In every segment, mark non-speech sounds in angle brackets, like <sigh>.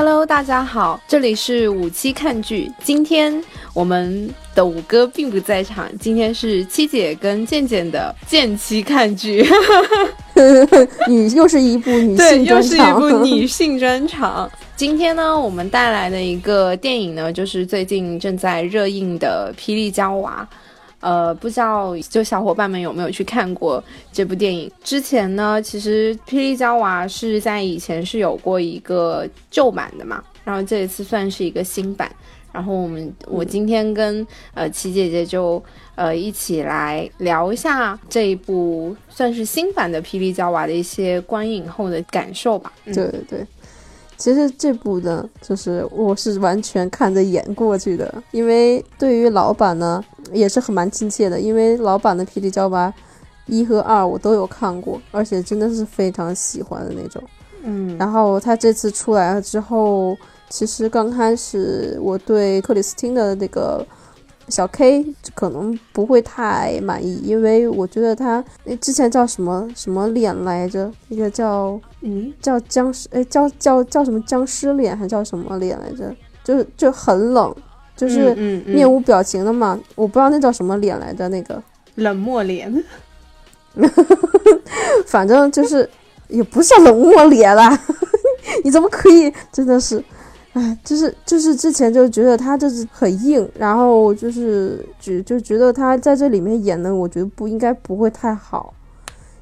Hello，大家好，这里是五七看剧。今天我们的五哥并不在场，今天是七姐跟健健的健期看剧。<laughs> 女又是一部女，性专又是一，部女性专场。今天呢，我们带来的一个电影呢，就是最近正在热映的《霹雳娇娃》。呃，不知道就小伙伴们有没有去看过这部电影？之前呢，其实《霹雳娇娃》是在以前是有过一个旧版的嘛，然后这一次算是一个新版。然后我们我今天跟呃琪姐姐就呃一起来聊一下这一部算是新版的《霹雳娇娃》的一些观影后的感受吧。对对对。其实这部呢，就是我是完全看着演过去的，因为对于老版呢也是很蛮亲切的，因为老版的《霹雳娇娃》一和二我都有看过，而且真的是非常喜欢的那种。嗯，然后他这次出来了之后，其实刚开始我对克里斯汀的那个小 K 可能不会太满意，因为我觉得他那之前叫什么什么脸来着，一个叫嗯？叫僵尸，哎叫叫叫什么僵尸脸，还叫什么脸来着？就是就很冷，就是面无表情的嘛，我不知道那叫什么脸来着，那个。冷漠脸，<laughs> 反正就是也不是冷漠脸啦，<laughs> 你怎么可以真的是，哎，<laughs> 就是就是之前就觉得他就是很硬，然后就是觉就觉得他在这里面演的，我觉得不应该不会太好，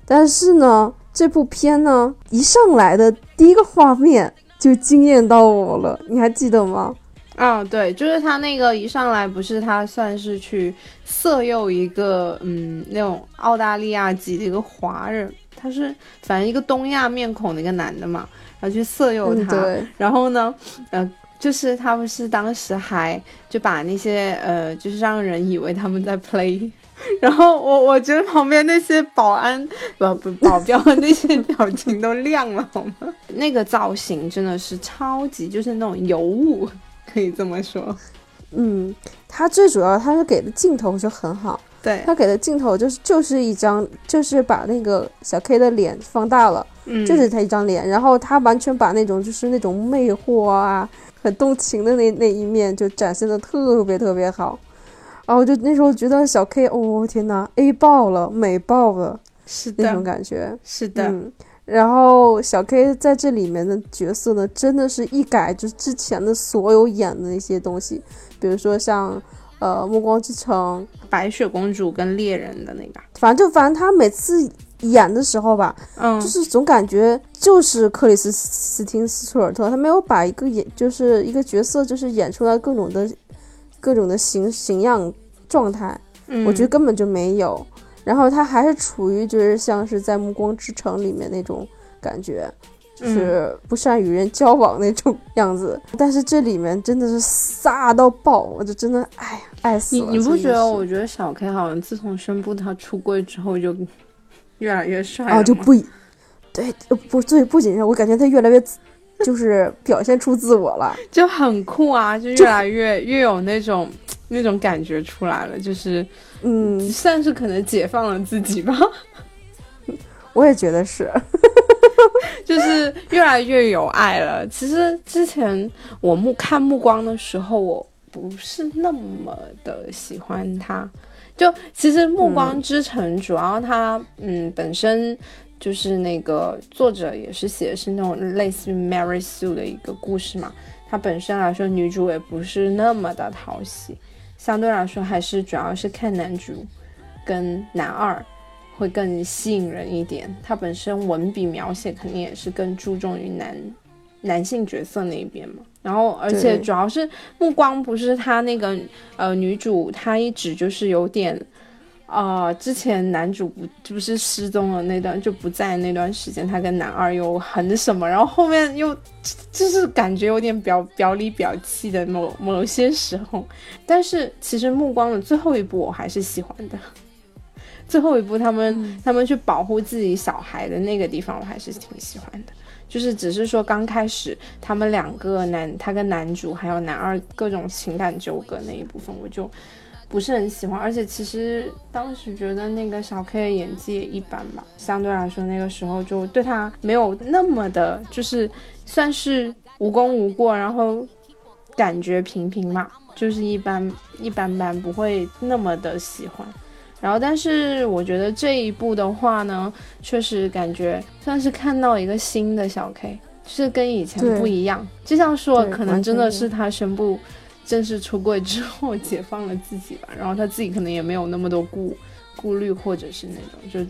但是呢，这部片呢一上来的第一个画面就惊艳到我了，你还记得吗？啊、对，就是他那个一上来不是他算是去色诱一个嗯那种澳大利亚籍的一个华人，他是反正一个东亚面孔的一个男的嘛，然后去色诱嗯，他，对，然后呢，呃，就是他不是当时还就把那些呃，就是让人以为他们在 play，<laughs> 然后我我觉得旁边那些保安不不保镖的那些表情都亮了，好吗？那个造型真的是超级，就是那种尤物，可以这么说。嗯，他最主要他是给的镜头是很好。对，他给的镜头就是就是一张，就是把那个小 K 的脸放大了，嗯，就是他一张脸，然后他完全把那种就是那种魅惑啊、很动情的那那一面就展现的特别特别好，然后我就那时候觉得小 K，哦天呐，A 爆了，美爆了是那种，感觉，是的，嗯。然后小 K 在这里面的角色呢，真的是一改就是之前的所有演的那些东西，比如说像呃《暮光之城》，白雪公主跟猎人的那个，反正就反正他每次演的时候吧，嗯，就是总感觉就是克里斯斯汀斯图尔特，他没有把一个演就是一个角色就是演出来各种的各种的形形样状态，嗯我觉得根本就没有。然后他还是处于就是像是在《暮光之城》里面那种感觉。就是不善与人交往那种样子，但是这里面真的是飒到爆，我就真的哎呀爱死了。你你不觉得？我觉得小 K 好像自从宣布他出柜之后，就越来越帅了啊就不对呃不对，不仅是我感觉他越来越就是表现出自我了。<laughs> 就很酷啊，就越来越越有那种那种感觉出来了，就是嗯，算是可能解放了自己吧，<laughs> 我也觉得是。<laughs> 就是越来越有爱了。其实之前我目看目光的时候，我不是那么的喜欢他。就其实《暮光之城》主要它嗯本身就是那个作者也是写的是那种类似于 Mary Sue 的一个故事嘛，它本身来说女主也不是那么的讨喜，相对来说还是主要是看男主跟男二会更吸引人一点。他本身文笔描写肯定也是更注重于男男性角色那一边嘛。然后，而且主要是目光不是他那个呃女主，她一直就是有点。啊、之前男主不不是失踪了那段就不在那段时间，他跟男二又很什么，然后后面又就是感觉有点表表里表气的某某些时候，但是其实目光的最后一部我还是喜欢的，最后一部他们、他们去保护自己小孩的那个地方我还是挺喜欢的，就是只是说刚开始他们两个男他跟男主还有男二各种情感纠葛那一部分我就。不是很喜欢，而且其实当时觉得那个小 K 的演技也一般吧，相对来说那个时候就对他没有那么的，就是算是无功无过，然后感觉平平嘛，就是一般一般般，不会那么的喜欢。然后，但是我觉得这一部的话呢，确实感觉算是看到一个新的小 K，是跟以前不一样。就像说，可能真的是他宣布正式出柜之后解放了自己吧，然后他自己可能也没有那么多顾顾虑，或者是那种就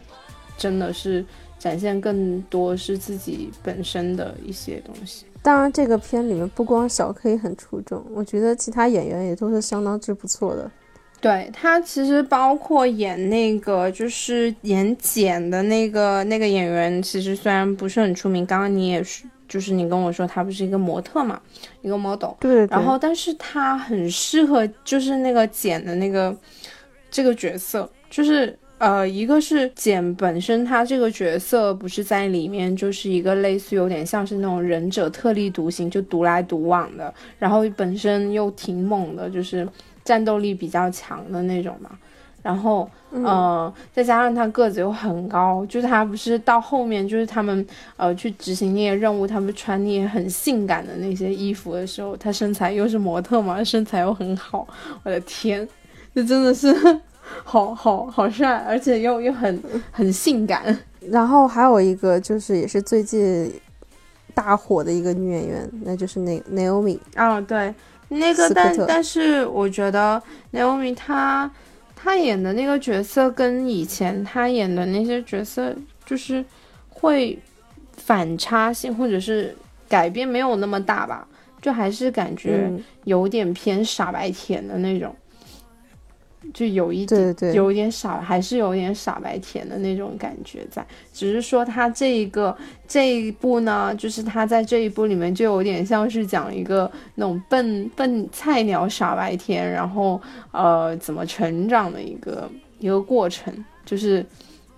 真的是展现更多是自己本身的一些东西。当然，这个片里面不光小 K 很出众，我觉得其他演员也都是相当之不错的。对他其实包括演那个就是演简的那个那个演员，其实虽然不是很出名，刚刚你也是，就是你跟我说他不是一个模特嘛，一个 model。对。然后，但是他很适合就是那个简的那个这个角色，就是呃，一个是简本身他这个角色不是在里面就是一个类似有点像是那种忍者特立独行，就独来独往的，然后本身又挺猛的，就是。战斗力比较强的那种嘛，然后，嗯，再加上他个子又很高，就是他不是到后面，就是他们呃去执行那些任务，他们穿那些很性感的那些衣服的时候，他身材又是模特嘛，<laughs> 身材又很好，我的天，这真的是 <laughs> 好好好帅，而且又又很很性感。然后还有一个就是也是最近大火的一个女演员，那就是那 Naomi 啊，对。那个，但但是我觉得 Naomi 她她演的那个角色跟以前她演的那些角色就是会反差性或者是改变没有那么大吧，就还是感觉有点偏傻白甜的那种。就有一点，有一点傻，还是有点傻白甜的那种感觉在。只是说他这一个这一部呢，就是他在这一部里面就有点像是讲一个那种笨笨菜鸟傻白甜，然后呃怎么成长的一个一个过程，就是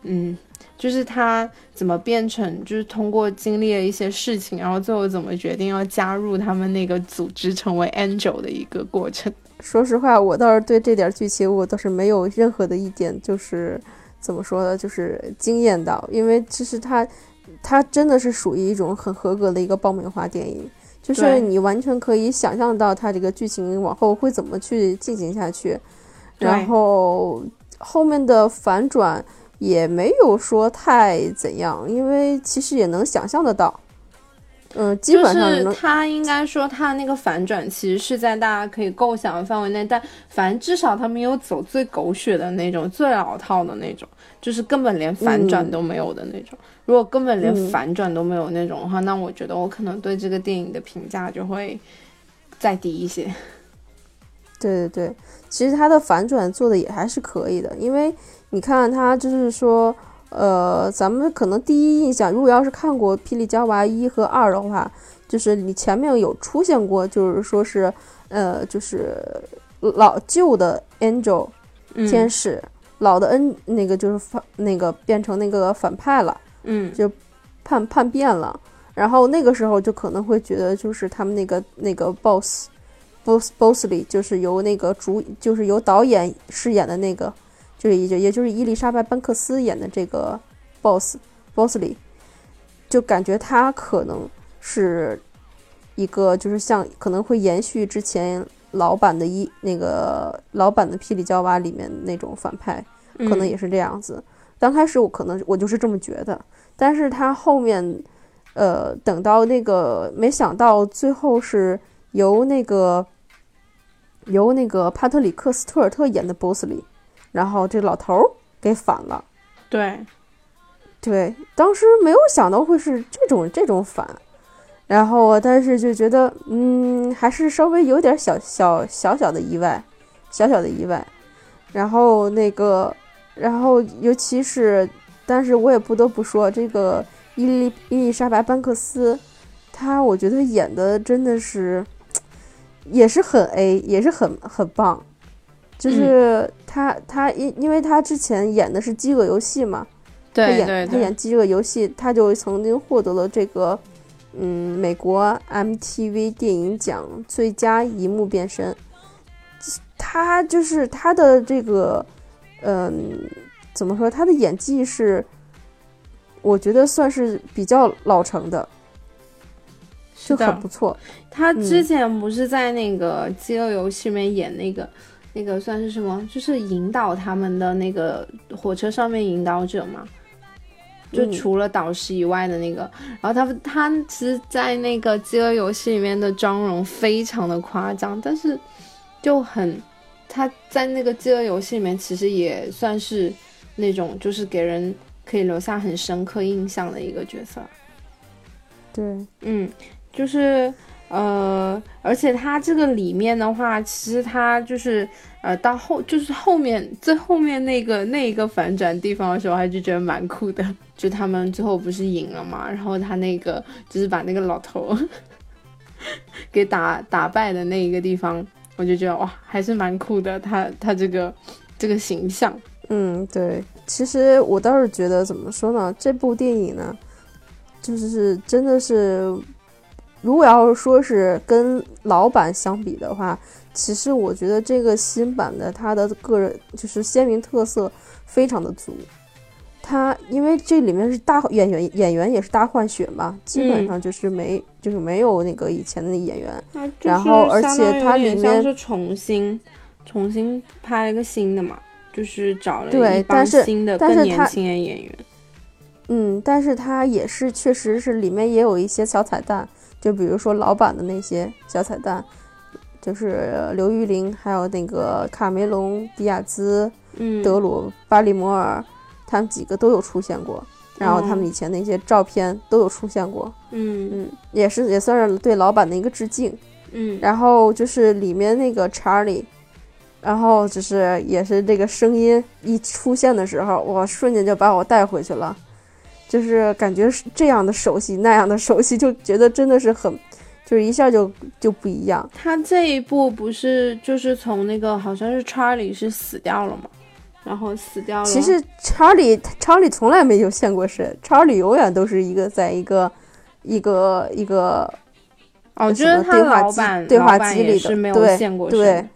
嗯，就是他怎么变成，就是通过经历了一些事情，然后最后怎么决定要加入他们那个组织，成为 Angel 的一个过程。说实话，我倒是对这点剧情我倒是没有任何的一点，就是怎么说呢，就是惊艳到。因为其实它，它真的是属于一种很合格的一个爆米花电影，就是你完全可以想象到它这个剧情往后会怎么去进行下去，然后后面的反转也没有说太怎样，因为其实也能想象得到。嗯，基本上他应该说他那个反转其实是在大家可以构想的范围内，但反正至少他没有走最狗血的那种、最老套的那种，就是根本连反转都没有的那种。如果根本连反转都没有那种的话，那我觉得我可能对这个电影的评价就会再低一些。<laughs> 对对对，其实他的反转做的也还是可以的，因为你看他就是说。呃，咱们可能第一印象，如果要是看过《霹雳娇娃》一和二的话，就是你前面有出现过，就是说是，呃，就是老旧的 Angel 天使，老的 N 那个就是反那个变成那个反派了，嗯，就叛叛变了。然后那个时候就可能会觉得，就是他们那个那个 Boss，Boss Bossly，就是由那个主，就是由导演饰演的那个。就是也也就是伊丽莎白·班克斯演的这个 boss，bossly，就感觉他可能是一个，就是像可能会延续之前老版的一那个老版的《霹雳娇娃》里面那种反派，可能也是这样子。刚开始我可能我就是这么觉得，但是他后面，呃，等到那个没想到最后是由那个由那个帕特里克·斯图尔特演的 bossly。然后这老头儿给反了，对，对，当时没有想到会是这种这种反，然后但是就觉得，嗯，还是稍微有点小小小小的意外，小小的意外。然后那个，然后尤其是，但是我也不得不说，这个伊丽伊丽莎白班克斯，她我觉得演的真的是，也是很 A，也是很很棒。就是他，他因因为他之前演的是《饥饿游戏》嘛，他演他演《饥饿游戏》，他就曾经获得了这个，嗯，美国 MTV 电影奖最佳一幕变身。他就是他的这个，嗯，怎么说？他的演技是，我觉得算是比较老成的。就很不错。他之前不是在那个《饥饿游戏》里面演那个那个算是什么？就是引导他们的那个火车上面引导者嘛。就除了导师以外的那个，然后他他其实，在那个《饥饿游戏》里面的妆容非常的夸张，但是就很他在那个《饥饿游戏》里面其实也算是那种就是给人可以留下很深刻印象的一个角色。对，嗯，就是呃，而且他这个里面的话，其实他就是呃，到后就是后面最后面那个那一个反转地方的时候，还是觉得蛮酷的。<laughs> 就他们最后不是赢了嘛，然后他那个就是把那个老头 <laughs> 给打打败的那一个地方，我就觉得哇，还是蛮酷的。他他这个这个形象，嗯，对。其实我倒是觉得怎么说呢，这部电影呢，就是真的是，如果要是说是跟老版相比的话，其实我觉得这个新版的它的个人就是鲜明特色非常的足。它因为这里面是大演员，演员也是大换血嘛，基本上就是没就是没有那个以前的演员，然后而且它里面是重新重新拍了一个新的嘛，就是找了对，但是新的更年轻的演员。嗯，但是它也是确实是里面也有一些小彩蛋，就比如说老版的那些小彩蛋，就是刘玉玲还有那个卡梅隆·迪亚兹、德鲁·巴里摩尔。他们几个都有出现过，然后他们以前那些照片都有出现过，嗯。嗯，也是也算是对老板的一个致敬，嗯，然后就是里面那个查理，然后就是也是这个声音一出现的时候，我，瞬间就把我带回去了，就是感觉是这样的熟悉，那样的熟悉，就觉得真的是很，就是一下就就不一样。他这一部不是就是从那个好像是查理是死掉了吗？然后死掉了。其实查理，查理从来没有现过身，查理永远都是一个在一个一个一个哦，就是他老板对话机里的，没有现过身。对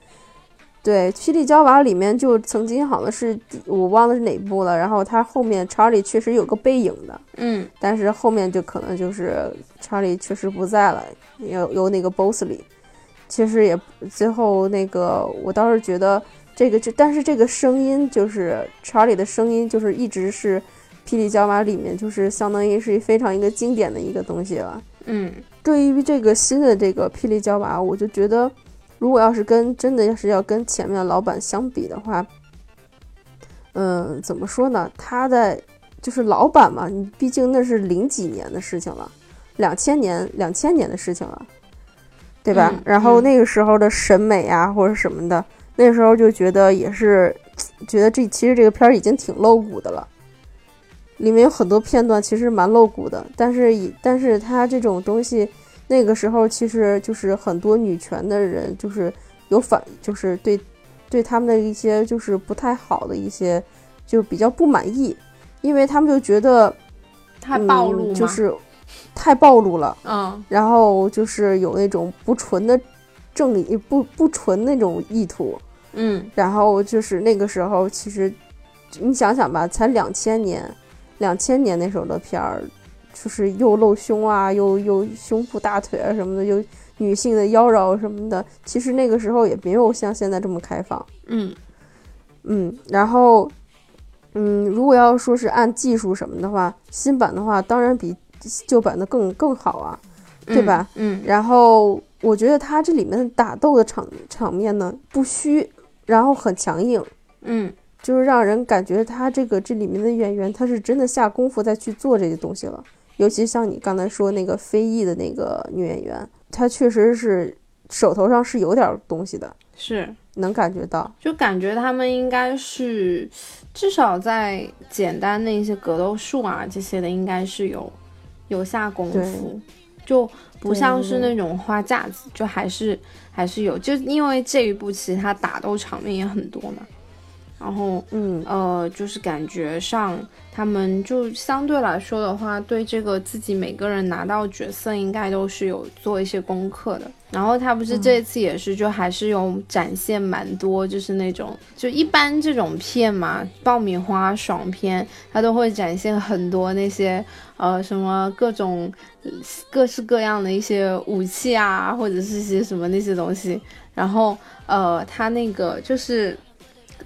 对，霹雳娇娃里面就曾经好像是我忘了是哪部了。然后他后面查理确实有个背影的，嗯，但是后面就可能就是查理确实不在了，有有那个 Bosley，其实也最后那个我倒是觉得。这个就，但是这个声音就是查理的声音，就是一直是《霹雳娇娃》里面，就是相当于是非常一个经典的一个东西了。嗯，对于这个新的这个《霹雳娇娃》，我就觉得，如果要是跟真的要是要跟前面的老板相比的话，嗯，怎么说呢？他在就是老板嘛，你毕竟那是零几年的事情了，两千年两千年的事情了，对吧？然后那个时候的审美啊，或者什么的。那时候就觉得也是，觉得这其实这个片儿已经挺露骨的了，里面有很多片段其实蛮露骨的，但是以但是它这种东西，那个时候其实就是很多女权的人就是有反，就是对对他们的一些就是不太好的一些，就比较不满意，因为他们就觉得太暴露，就是太暴露了，嗯，然后就是有那种不纯的。正义不不纯那种意图，嗯，然后就是那个时候，其实你想想吧，才两千年，两千年那时候的片儿，就是又露胸啊，又又胸部大腿啊什么的，又女性的妖娆什么的，其实那个时候也没有像现在这么开放，嗯嗯，然后嗯，如果要说是按技术什么的话，新版的话当然比旧版的更更好啊，对吧？嗯，然后。我觉得他这里面打斗的场场面呢不虚，然后很强硬，嗯，就是让人感觉他这个这里面的演员他是真的下功夫在去做这些东西了。尤其像你刚才说那个非裔的那个女演员，她确实是手头上是有点东西的，是能感觉到，就感觉他们应该是至少在简单的一些格斗术啊这些的应该是有有下功夫，就。不像是那种花架子，就还是还是有，就因为这一部其实它打斗场面也很多嘛，然后嗯呃，就是感觉上他们就相对来说的话，对这个自己每个人拿到角色应该都是有做一些功课的。然后他不是这次也是，就还是有展现蛮多，就是那种就一般这种片嘛，爆米花爽片，他都会展现很多那些呃什么各种各式各样的一些武器啊，或者是些什么那些东西。然后呃，他那个就是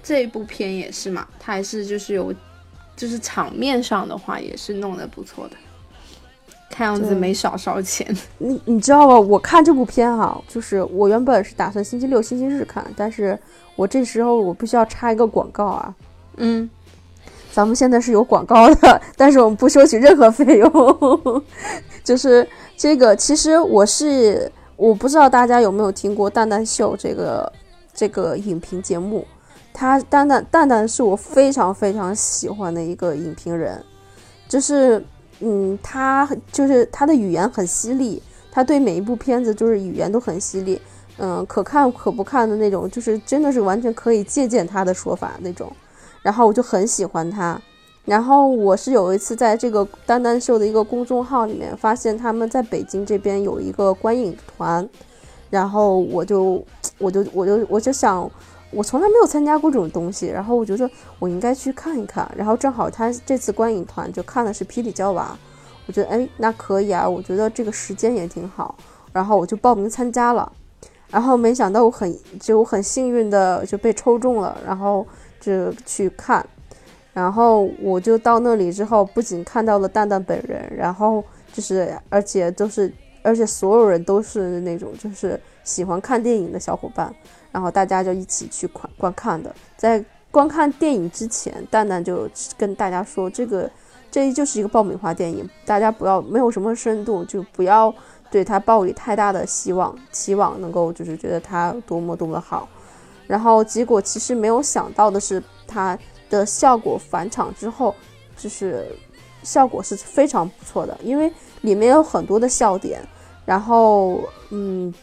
这一部片也是嘛，它还是就是有就是场面上的话也是弄得不错的。看样子没少烧钱。你你知道吧？我看这部片哈，就是我原本是打算星期六、星期日看，但是我这时候我必须要插一个广告啊。嗯，咱们现在是有广告的，但是我们不收取任何费用。<laughs> 就是这个，其实我是我不知道大家有没有听过《蛋蛋秀》这个这个影评节目，他蛋蛋蛋蛋是我非常非常喜欢的一个影评人，就是。嗯，他就是他的语言很犀利，他对每一部片子就是语言都很犀利，嗯，可看可不看的那种，就是真的是完全可以借鉴他的说法那种。然后我就很喜欢他。然后我是有一次在这个丹丹秀的一个公众号里面发现他们在北京这边有一个观影团，然后我就我就我就我就想。我从来没有参加过这种东西，然后我觉得我应该去看一看。然后正好他这次观影团就看的是《霹雳娇娃》，我觉得哎，那可以啊，我觉得这个时间也挺好，然后我就报名参加了。然后没想到我很就很幸运的就被抽中了，然后就去看。然后我就到那里之后，不仅看到了蛋蛋本人，然后就是而且都是而且所有人都是那种就是喜欢看电影的小伙伴。然后大家就一起去观观看的，在观看电影之前，蛋蛋就跟大家说，这个这就是一个爆米花电影，大家不要没有什么深度，就不要对他抱以太大的希望，期望能够就是觉得它多么多么好。然后结果其实没有想到的是，它的效果返场之后，就是效果是非常不错的，因为里面有很多的笑点，然后嗯。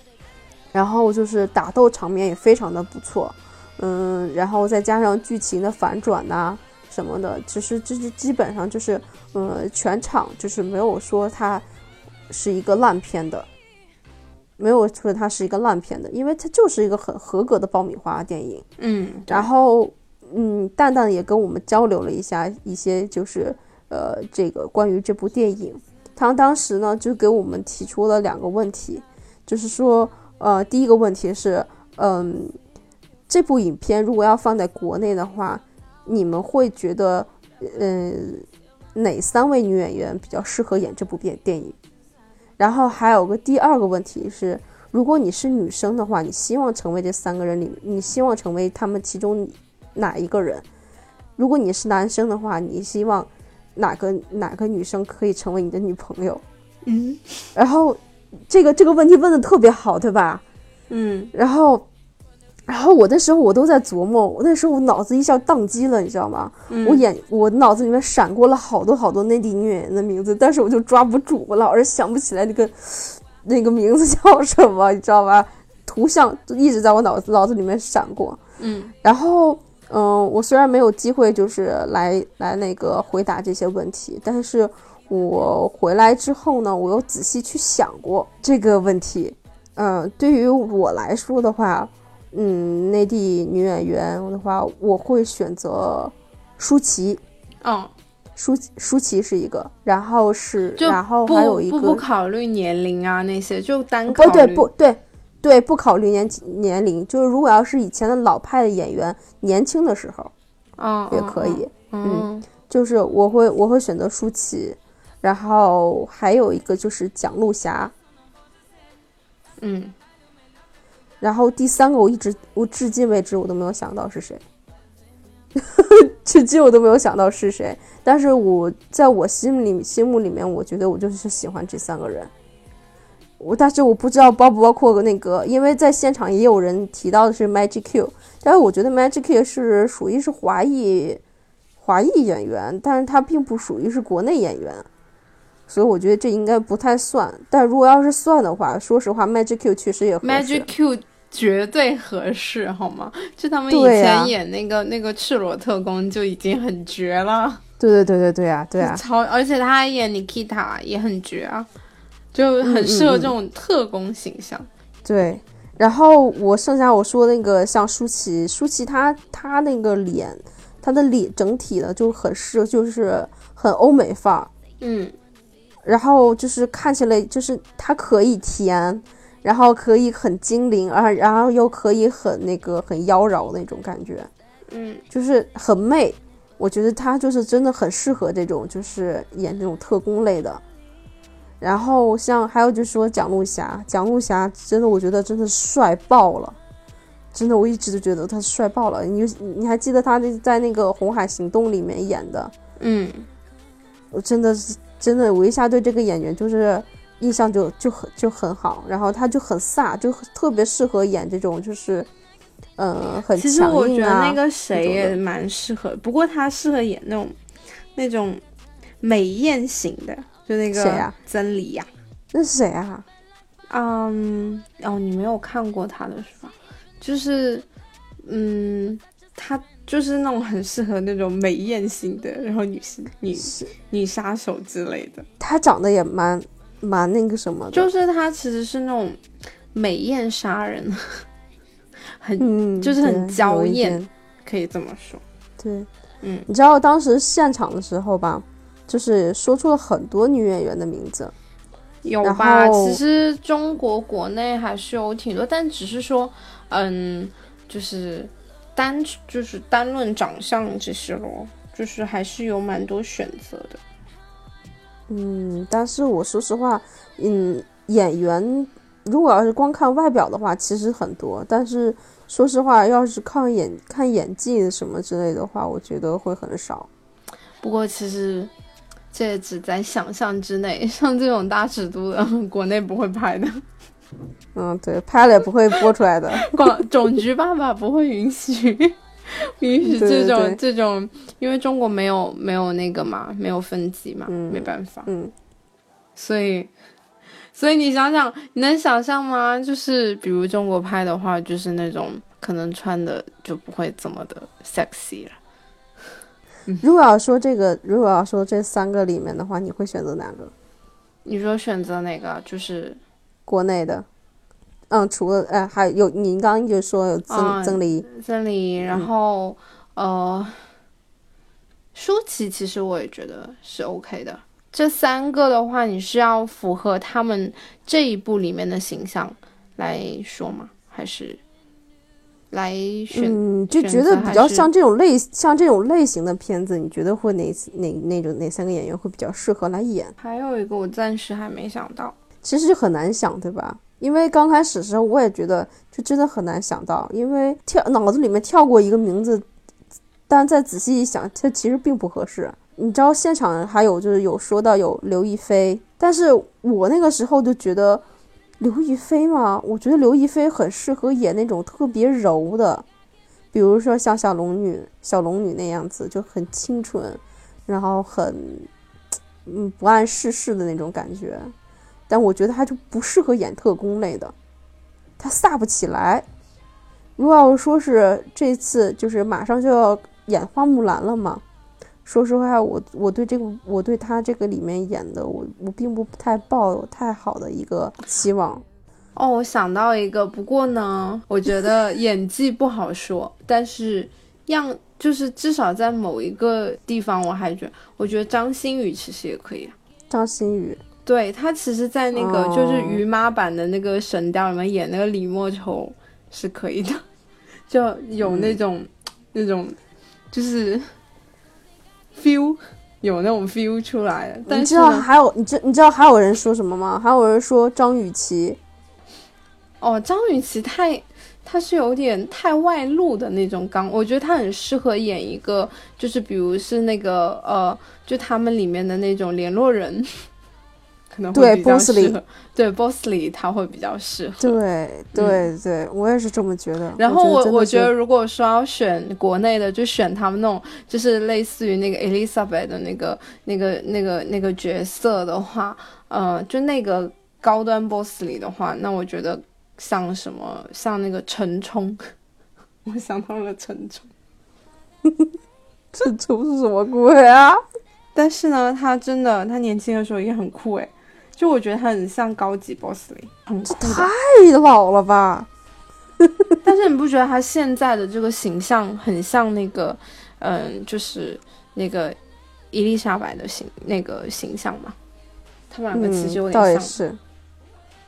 然后就是打斗场面也非常的不错，嗯，然后再加上剧情的反转呐什么的，其实这是基本上就是，呃，全场就是没有说它是一个烂片的，没有说它是一个烂片的，因为它就是一个很合格的爆米花电影，嗯，然后嗯，蛋蛋也跟我们交流了一下一些就是呃这个关于这部电影，他当时呢就给我们提出了两个问题，就是说。呃，第一个问题是，嗯，这部影片如果要放在国内的话，你们会觉得，嗯，哪三位女演员比较适合演这部电电影？然后还有个第二个问题是，如果你是女生的话，你希望成为这三个人里，你希望成为他们其中哪一个人？如果你是男生的话，你希望哪个哪个女生可以成为你的女朋友？嗯，然后。这个这个问题问的特别好，对吧？嗯，然后，然后我那时候我都在琢磨，我那时候我脑子一下宕机了，你知道吗？我眼我脑子里面闪过了好多好多内地女演员的名字，但是我就抓不住，我老是想不起来那个那个名字叫什么，你知道吧？图像就一直在我脑子脑子里面闪过。嗯，然后嗯，我虽然没有机会就是来来那个回答这些问题，但是。我回来之后呢，我又仔细去想过这个问题。嗯，对于我来说的话，嗯，内地女演员的话，我会选择舒淇。嗯，舒舒淇是一个，然后是，然后还有一个不考虑年龄啊那些，就单考不对不对对不考虑年年龄，就是如果要是以前的老派的演员，年轻的时候，嗯，也可以。嗯，就是我会我会选择舒淇。然后还有一个就是蒋璐霞，嗯，然后第三个我一直我至今为止我都没有想到是谁，<laughs> 至今我都没有想到是谁。但是我在我心里心目里面，我觉得我就是喜欢这三个人。我但是我不知道包不包括那个，因为在现场也有人提到的是 Magic Q，但是我觉得 Magic Q 是属于是华裔华裔演员，但是他并不属于是国内演员。所以我觉得这应该不太算，但如果要是算的话，说实话，Magic Q 确实也合适。Magic Q 绝对合适，好吗？<laughs> 就他们以前演那个、那个赤裸特工就已经很绝了，对对对对对啊，对啊，超，而且他还演 Nikita 也很绝啊，就很适合这种特工形象。对。然后我剩下我说那个像舒淇，舒淇她她那个脸，她的脸整体的就很适，就是很欧美范儿。嗯，然后就是看起来就是它可以甜，然后可以很精灵，啊，然后又可以很那个很妖娆那种感觉，嗯，就是很媚。我觉得她就是真的很适合这种就是演这种特工类的。然后像还有就是说蒋璐霞，蒋璐霞真的我觉得真的帅爆了，真的我一直都觉得他帅爆了。你你还记得他那在那个《红海行动》里面演的？嗯，我真的是真的，我一下对这个演员就是印象就就很就很好，然后他就很飒，就特别适合演这种就是，呃，很其实我觉得。那个谁也蛮适合，不过他适合演那种那种美艳型的，就那个谁啊曾黎呀、那是谁啊？嗯，哦，你没有看过他的是吧？就是，嗯，他就是那种很适合那种美艳型的，然后女性女是女杀手之类的。她长得也蛮蛮那个什么的，就是她其实是那种美艳杀人，<laughs> 很、嗯，就是很娇艳可以这么说。对，嗯，你知道当时现场的时候吧，就是说出了很多女演员的名字。有吧？其实中国国内还是有挺多，但只是说，嗯，就是单就是单论长相这些咯，就是还是有蛮多选择的。嗯，但是我说实话，嗯，演员如果要是光看外表的话，其实很多。但是说实话，要是看演看演技什么之类的话，我觉得会很少。不过其实这也只在想象之内，像这种大尺度的，国内不会拍的，嗯，对，拍了也不会播出来的。<laughs> 广总局爸爸不会允许。允许这种对这种，因为中国没有没有那个嘛，没有分级嘛，嗯没办法。嗯，所以，所以你想想，你能想象吗？就是比如中国拍的话，就是那种可能穿的就不会这么的 sexy 了。如果要说这个，如果要说这三个里面的话，你会选择哪个？你说选择哪个？就是国内的？嗯，除了呃，还有您刚刚就说有曾、啊曾黎，曾黎，然后、呃，舒淇，其实我也觉得是 OK 的。这三个的话，你是要符合他们这一部里面的形象来说吗？还是来选？嗯，就觉得比较像这种类像这种类型的片子，你觉得会哪哪那种哪三个演员会比较适合来演？还有一个我暂时还没想到。其实就很难想，对吧？因为刚开始的时候我也觉得，就真的很难想到，因为跳脑子里面跳过一个名字，但再仔细一想，它其实并不合适。你知道现场还有就是有说到有刘亦菲，但是我那个时候就觉得刘亦菲嘛，我觉得刘亦菲很适合演那种特别柔的，比如说像小龙女、小龙女那样子，就很清纯，然后很嗯不谙世事的那种感觉。但我觉得他就不适合演特工类的，他飒不起来。如果要说是这次就是马上就要演花木兰了嘛，说实话，我我对这个我对他这个里面演的我我并不太抱有太好的一个期望。哦，我想到一个，不过呢，我觉得演技不好说，但是样就是至少在某一个地方，我还觉得，我觉得张馨予其实也可以啊。张馨予，对他其实，在那个就是哦于妈版的那个《神雕》里面演那个李莫愁是可以的，就有那种、那种就是 feel，有那种 feel 出来的。但你知，道还有你知你知道还有人说什么吗？还有人说张雨绮，哦，张雨绮太，她是有点太外露的那种刚，我觉得她很适合演一个，就是比如是那个呃，就他们里面的那种联络人，可能会对比较适合。<laughs> 对，Boss 里他会比较适合。对对对，我也是这么觉得。然后我我我觉得，如果说要选国内的，就选他们那种，就是类似于那个 Elizabeth 的那个、那个、那个、那个角色的话，呃，就那个高端 boss 里的话，那我觉得像什么像那个陈冲，<laughs> 我想到了陈冲。<laughs> 陈冲是什么鬼啊？但是呢，他真的，他年轻的时候也很酷诶，就我觉得他很像高级 boss 里，很。太老了吧？<laughs> 但是你不觉得他现在的这个形象很像那个，嗯，就是那个伊丽莎白的形那个形象吗？他们两个其实有点像。倒也是。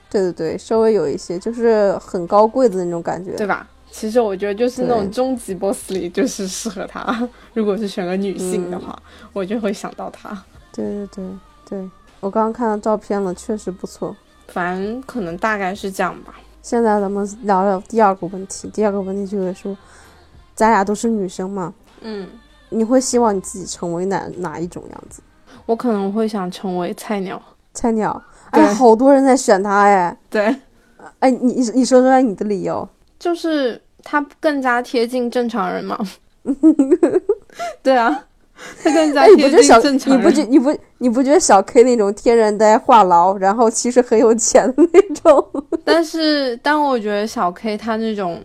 对对对，稍微有一些，就是很高贵的那种感觉，对吧？其实我觉得就是那种终极 boss 里就是适合他。<laughs> 如果是选个女性的话，我就会想到他。对对对对，我刚刚看到照片了，确实不错。反正可能大概是这样吧。现在咱们聊聊第二个问题。第二个问题就是说，咱俩都是女生嘛，嗯，你会希望你自己成为哪哪一种样子？我可能会想成为菜鸟。菜鸟，哎，好多人在选他哎。对。哎，你你你说说你的理由。就是。他更加贴近正常人嘛？<laughs> 对啊，他更加贴近正常人。你不觉你不你不觉得小 K 那种天然呆、话痨，然后其实很有钱的那种？<laughs> 但是，但我觉得小 K 他那种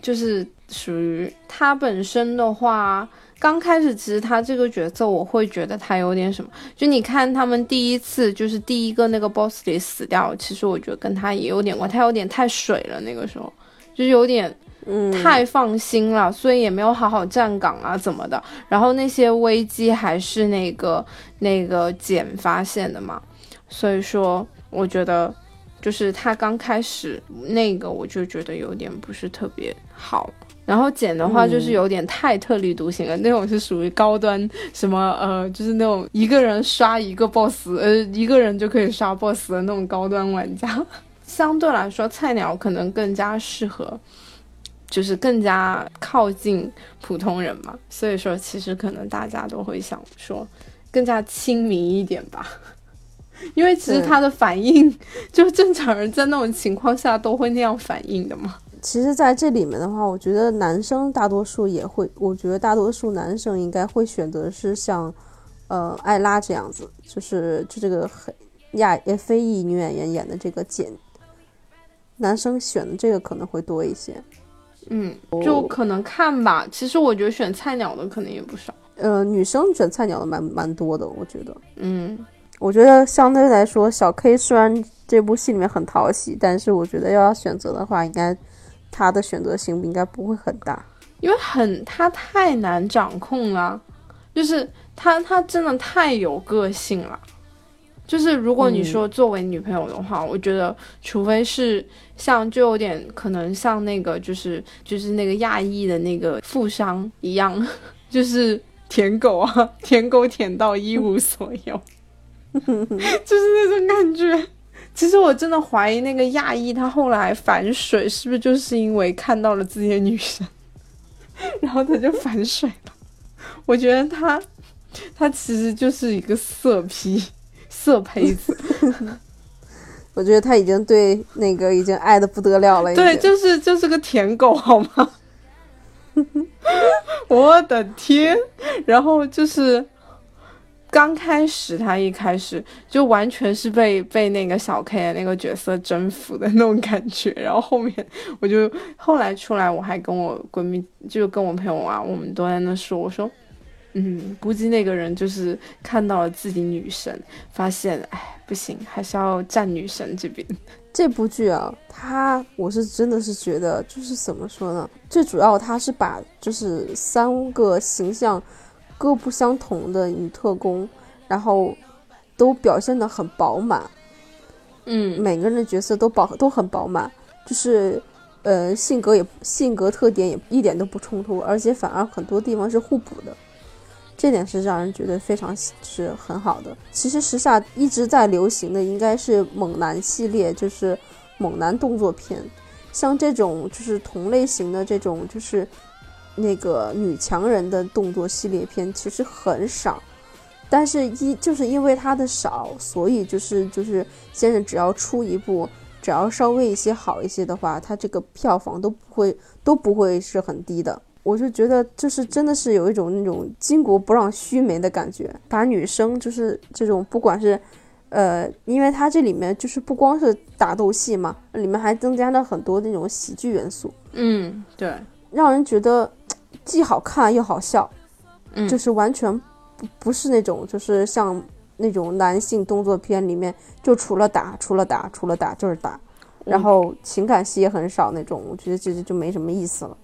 就是属于他本身的话，刚开始其实他这个角色，我会觉得他有点什么。就你看他们第一次就是第一个那个 boss 里死掉，其实我觉得跟他也有点关，他有点太水了，那个时候就是有点。嗯，太放心了，所以也没有好好站岗啊，怎么的？然后那些危机还是那个那个简发现的嘛，所以说我觉得就是他刚开始那个我就觉得有点不是特别好。然后简的话就是有点太特立独行了，那种是属于高端什么呃，就是那种一个人刷一个 boss，呃，一个人就可以刷 boss 的那种高端玩家。相对来说，菜鸟可能更加适合。就是更加靠近普通人嘛，所以说其实可能大家都会想说，更加亲民一点吧，因为其实他的反应，就正常人在那种情况下都会那样反应的嘛。其实，在这里面的话，我觉得男生大多数也会，我觉得大多数男生应该会选择是像，呃，艾拉这样子，就是就这个黑亚非裔女演员演的这个简，男生选的这个可能会多一些。嗯，就可能看吧。其实我觉得选菜鸟的可能也不少。呃，女生选菜鸟的蛮蛮多的，我觉得。嗯，我觉得相对来说，小 K 虽然这部戏里面很讨喜，但是我觉得要选择的话，应该他的选择性应该不会很大，因为很他太难掌控了，就是他他真的太有个性了。就是如果你说作为女朋友的话，我觉得除非是像就有点可能像那个就是就是那个亚裔的那个富商一样，<laughs> 就是舔狗啊，舔狗舔到一无所有，<laughs> 就是那种感觉。其实我真的怀疑那个亚裔他后来反水是不是就是因为看到了自己的女神，<laughs> 然后他就反水了。我觉得他他其实就是一个色批。色胚子，<laughs> 我觉得他已经对那个已经爱的不得了了。对，就是就是个舔狗，好吗？<laughs> 我的天！然后就是刚开始，他一开始就完全是被被那个小 K 的那个角色征服的那种感觉。然后后面我就后来出来，我还跟我闺蜜，就跟我朋友啊，我们都在那说，我说。嗯，估计那个人就是看到了自己女神，发现哎不行，还是要站女神这边。<laughs> 这部剧啊，它我是真的是觉得，就是怎么说呢？最主要它是把就是三个形象各不相同的女特工，然后都表现的很饱满。嗯，每个人的角色都饱都很饱满，就是呃性格也性格特点也一点都不冲突，而且反而很多地方是互补的。这点是让人觉得非常是很好的。其实时下一直在流行的应该是猛男系列，就是猛男动作片。像这种就是同类型的这种就是那个女强人的动作系列片其实很少，但是一就是因为它的少，所以就是就是现在只要出一部，只要稍微一些好一些的话，它这个票房都不会都不会是很低的。我就觉得，就是真的是有一种那种巾帼不让须眉的感觉，把女生就是这种不管是，呃，因为它这里面就是不光是打斗戏嘛，里面还增加了很多那种喜剧元素，嗯，对，让人觉得既好看又好笑，嗯就是完全不不是那种就是像那种男性动作片里面就除了打除了打除了打就是打，然后情感戏也很少那种，我觉得这就就没什么意思了。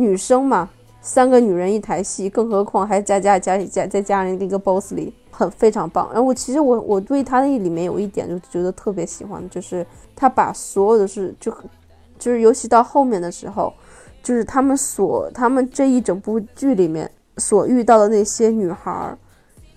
女生嘛，三个女人一台戏，更何况还加加加加再加上那个 boss 里，很非常棒。然后我其实我我对他那里面有一点就觉得特别喜欢，就是他把所有的是就就是尤其到后面的时候，就是他们所他们这一整部剧里面所遇到的那些女孩，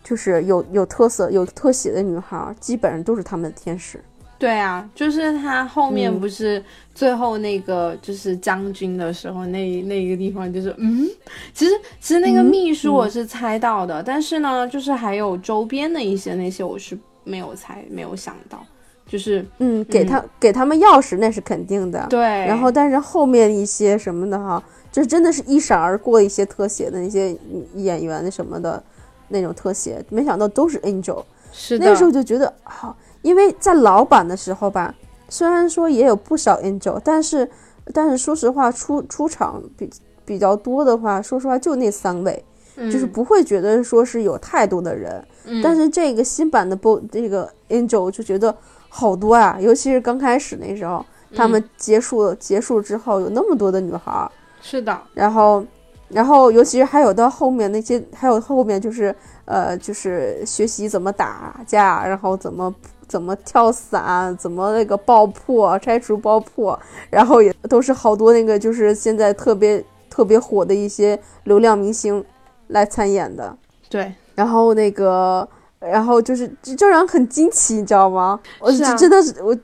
就是有有特色有特写的女孩，基本上都是他们的天使。对啊，就是他后面嗯不是最后那个就是将军的时候，那那个地方就是嗯，其实其实那个嗯秘书嗯我是猜到的，但是呢，就是还有周边的一些那些我是没有猜没有想到，就是嗯，给他、给他们钥匙那是肯定的。对，然后，但是后面一些什么的哈，就真的是一闪而过一些特写的那些演员什么的那种特写，没想到都是 Angel。是的，那个时候就觉得好、因为在老版的时候吧，虽然说也有不少 Angel，但是但是说实话出出场比比较多的话，说实话就那三位，就是嗯不会觉得说是有太多的人。嗯但是这个新版的 Bo 这个 Angel 就觉得好多啊，尤其是刚开始那时候，他们嗯结束结束之后有那么多的女孩儿，是的，然后然后尤其是还有到后面那些，还有后面就是呃就是学习怎么打架，然后怎么。怎么跳伞？怎么那个爆破、拆除爆破？然后也都是好多那个，就是现在特别特别火的一些流量明星来参演的。对，然后那个，然后就是就就让人很惊奇，你知道吗？我是啊真的是我，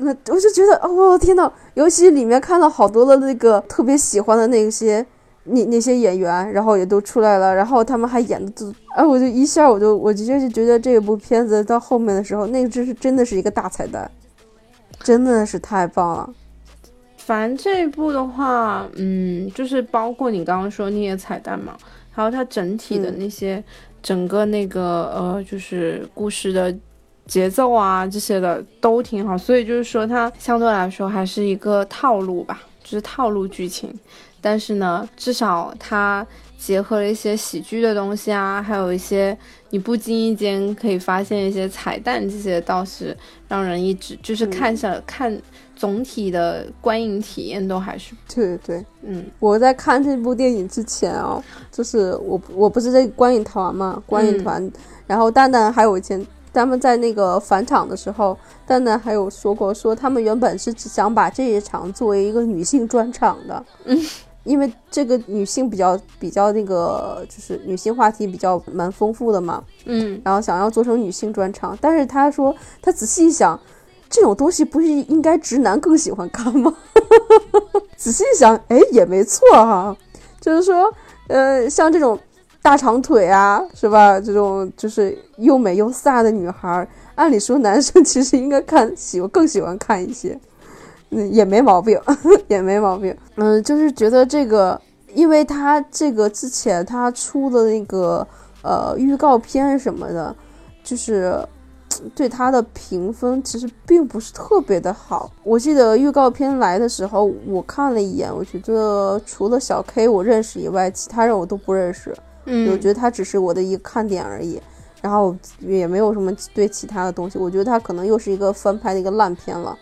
那我就觉得哦天呐，尤其里面看到好多的那个特别喜欢的那些那那些演员，然后也都出来了，然后他们还演的都，哎，我就一下我就我就是觉得这部片子到后面的时候，那个真是真的是一个大彩蛋，真的是太棒了。反正这一部的话，嗯，就是包括你刚刚说那些彩蛋嘛，还有它整体的嗯那些、整个那个呃，就是故事的节奏啊这些的都挺好，所以就是说它相对来说还是一个套路吧，就是套路剧情，但是呢，至少它结合了一些喜剧的东西啊，还有一些你不经意间可以发现一些彩蛋，这些倒是让人一直就是嗯。看下、看总体的观影体验都还是对对。对。嗯。我在看这部电影之前哦，就是我我不是在观影团嘛，观影团，然后蛋蛋还有以前他们在那个返场的时候，蛋蛋还有说过，说他们原本是只想把这一场作为一个女性专场的，嗯，<laughs> 因为这个女性比较比较那个就是女性话题比较蛮丰富的嘛，嗯然后想要做成女性专场，但是他说他仔细一想，这种东西不是应该直男更喜欢看吗？<laughs> 仔细一想，哎，也没错哈，就是说，呃，像这种大长腿啊，是吧？这种就是又美又飒的女孩儿，按理说男生其实应该看喜更喜欢看一些，嗯，也没毛病，<laughs> 也没毛病。嗯，就是觉得这个，因为他这个之前他出的那个呃预告片什么的，就是对他的评分其实并不是特别的好。我记得预告片来的时候，我看了一眼，我觉得除了小 K 我认识以外，其他人我都不认识。嗯，我觉得他只是我的一个看点而已，然后也没有什么对其他的东西。我觉得他可能又是一个翻拍的一个烂片了。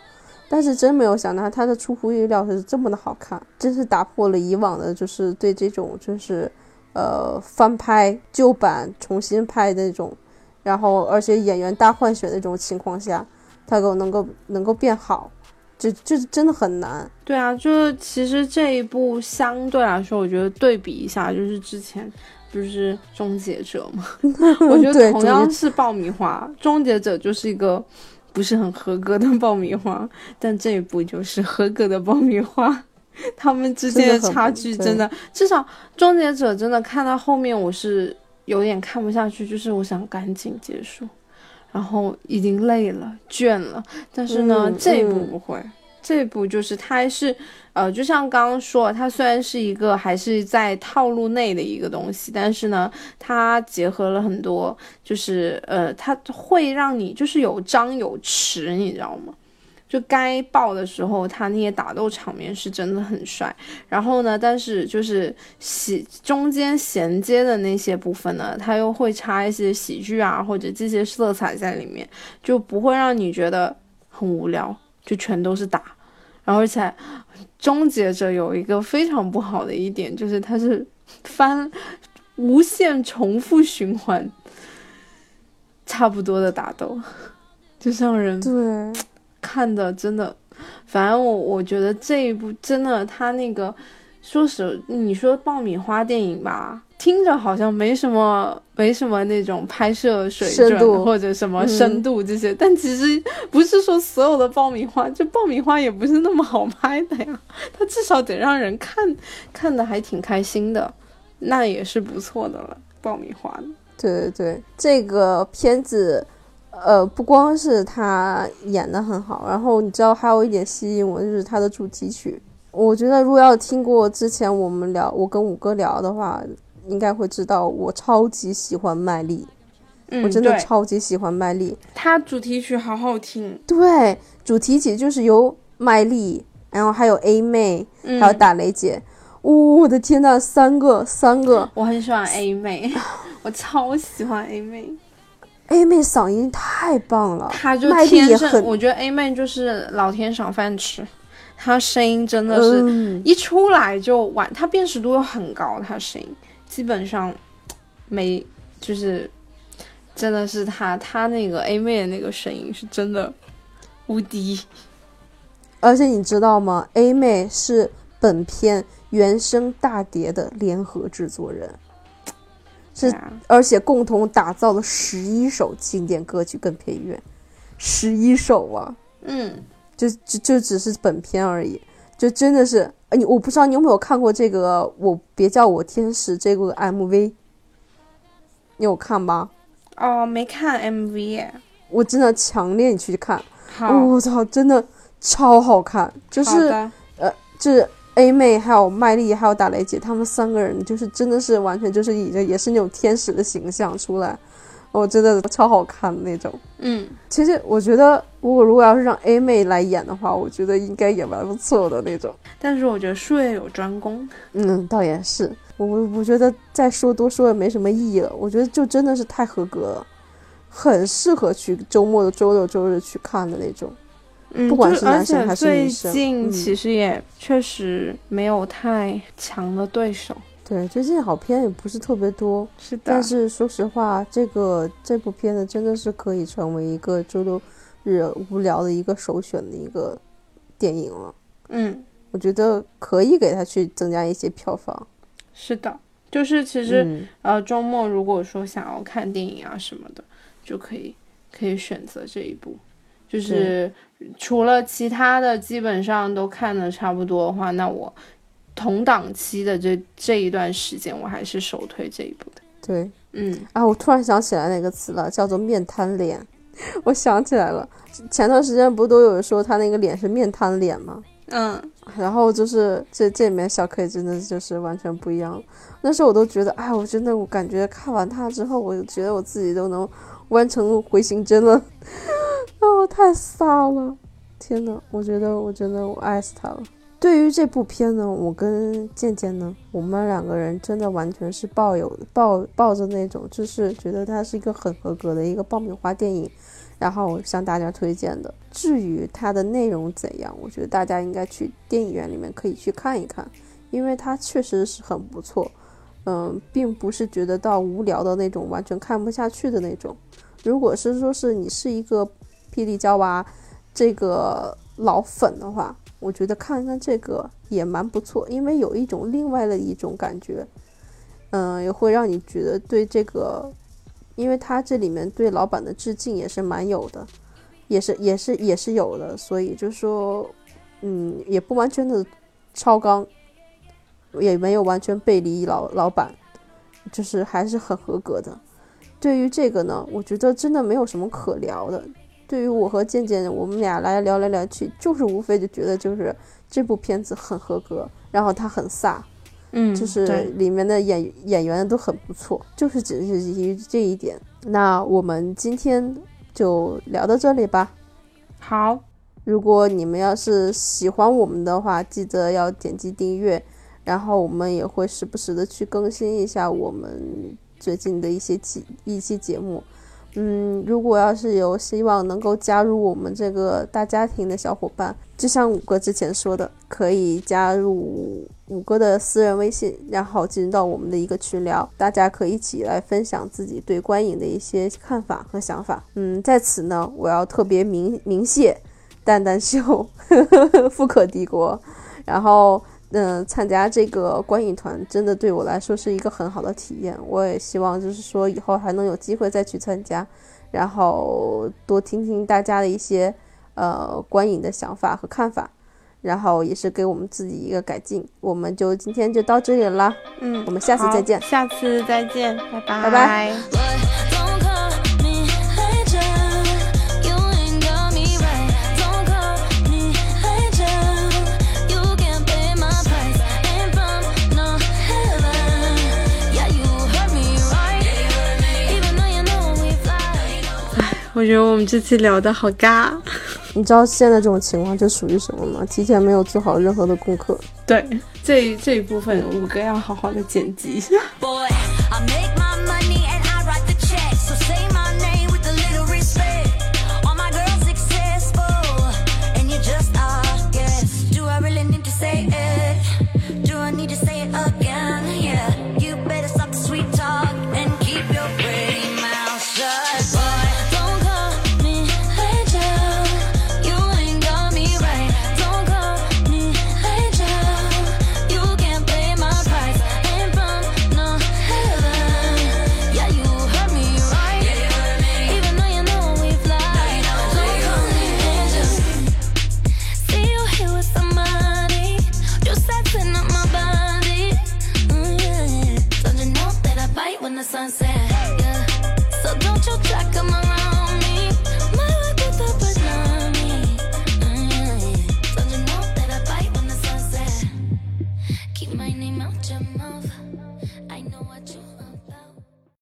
但是真没有想到，它的出乎意料是这么的好看，真是打破了以往的，就是对这种就是，呃，翻拍旧版重新拍的那种，然后而且演员大换血的这种情况下，它够能够能够变好，这这真的很难。对啊，就是其实这一部相对来说，我觉得对比一下，就是之前不是终结者嘛，<laughs> <laughs> 我觉得同样是爆米花，终结者就是一个不是很合格的爆米花，<laughs> 但这一部就是合格的爆米花。<laughs> 他们之间的差距真的，至少终结者真的看到后面，我是有点看不下去，就是我想赶紧结束，然后已经累了、倦了。但是呢，嗯这一部嗯不会，这部就是它是，呃，就像刚刚说，它虽然是一个还是在套路内的一个东西，但是呢，它结合了很多，就是呃，它会让你就是有张有弛，你知道吗？就该爆的时候，他那些打斗场面是真的很帅。然后呢，但是就是喜中间衔接的那些部分呢，他又会插一些喜剧啊或者这些色彩在里面，就不会让你觉得很无聊，就全都是打。然后而且终结者有一个非常不好的一点，就是它是翻无限重复循环，差不多的打斗，就让人对。看的真的，反正我我觉得这一部真的，他那个，说实你说爆米花电影吧，听着好像没什么，没什么那种拍摄水准或者什么深度这些，但其实不是说所有的爆米花，就爆米花也不是那么好拍的呀，<laughs> 它至少得让人看看的还挺开心的，那也是不错的了。爆米花，对对对，这个片子。呃，不光是他演的很好，然后你知道还有一点吸引我，就是他的主题曲。我觉得如果要听过之前我们聊，我跟五哥聊的话，应该会知道我超级喜欢麦莉，我真的超级喜欢麦莉。他主题曲好好听。对，主题曲就是由麦莉，然后还有 A 妹，还有打雷姐。哦我的天呐，三个三个！我很喜欢 A 妹，<laughs> 我超喜欢 A 妹。A 妹嗓音太棒了，她就天生，我觉得 A 妹就是老天赏饭吃，她声音真的是一出来就完，她辨识度又很高，她声音基本上没就是真的是他，他那个 A 妹的那个声音是真的无敌，而且你知道吗？A 妹是本片原声大碟的联合制作人。是，而且共同打造了十一首经典歌曲跟配乐，十一首啊，嗯，就就就只是本片而已，就真的是，你我不知道你有没有看过这个，我别叫我天使这个 MV，你有看吗？哦，没看 MV，我真的强烈你去看，我操，真的超好看，就是呃，就是。A 妹还有麦莉还有打雷姐，她们三个人就是真的是完全就是以着也是那种天使的形象出来，我真的超好看的那种。嗯，其实我觉得，如果如果要是让 A 妹来演的话，我觉得应该也蛮不错的那种。但是我觉得术业有专攻，嗯，倒也是。我我我觉得再说多说也没什么意义了。我觉得就真的是太合格了，很适合去周末的周六周日去看的那种。嗯，不管是男生还是女生，最近其实也确实没有太强的对手。对，最近好片也不是特别多。是的。但是说实话，这个这部片子真的是可以成为一个周六日无聊的一个首选的一个电影了。嗯，我觉得可以给他去增加一些票房。是的，就是其实呃周末如果说想要看电影啊什么的，就可以可以选择这一部。就是除了其他的基本上都看的差不多的话，那我同档期的这这一段时间，我还是首推这一部的。对，嗯啊，我突然想起来那个词了，叫做面瘫脸。<laughs> 我想起来了，前段时间不都有人说他那个脸是面瘫脸吗？嗯，然后就是这这里面小 K 真的就是完全不一样。那时候我都觉得，哎，我真的我感觉看完他之后，我觉得我自己都能弯成回形针了。<laughs> 哦，太飒了！天呐，我觉得，我真的我爱死他了。对于这部片呢，我跟健健呢，我们两个人真的完全是抱有抱抱着那种，就是觉得它是一个很合格的一个爆米花电影，然后向大家推荐的。至于它的内容怎样，我觉得大家应该去电影院里面可以去看一看，因为它确实是很不错。嗯，并不是觉得到无聊的那种，完全看不下去的那种。如果是说是你是一个。霹雳娇娃这个老粉的话，我觉得看看这个也蛮不错，因为有一种另外的一种感觉，嗯，也会让你觉得对这个，因为他这里面对老板的致敬也是蛮有的，也是也是也是有的，所以就是说，嗯，也不完全的超纲，也没有完全背离老老板，就是还是很合格的。对于这个呢，我觉得真的没有什么可聊的。对于我和健健，我们俩来聊来聊去，就是无非就觉得就是这部片子很合格，然后它很飒，嗯，就是里面的演演员都很不错，就是只是基于这一点。那我们今天就聊到这里吧。好，如果你们要是喜欢我们的话，记得要点击订阅，然后我们也会时不时的去更新一下我们最近的一些节一期节目。嗯，如果要是有希望能够加入我们这个大家庭的小伙伴，就像五哥之前说的，可以加入五哥的私人微信，然后进入到我们的一个群聊，大家可以一起来分享自己对观影的一些看法和想法。嗯，在此呢，我要特别鸣鸣谢蛋蛋秀、<laughs> 富可敌国，然后。嗯，参加这个观影团真的对我来说是一个很好的体验。我也希望就是说以后还能有机会再去参加，然后多听听大家的一些呃观影的想法和看法，然后也是给我们自己一个改进。我们就今天就到这里了，嗯，我们下次再见下次再见，拜拜，拜拜。我觉得我们这期聊的好尬。你知道现在这种情况就属于什么吗？提前没有做好任何的功课。对，这这一部分五哥要好好的剪辑。Boy, I make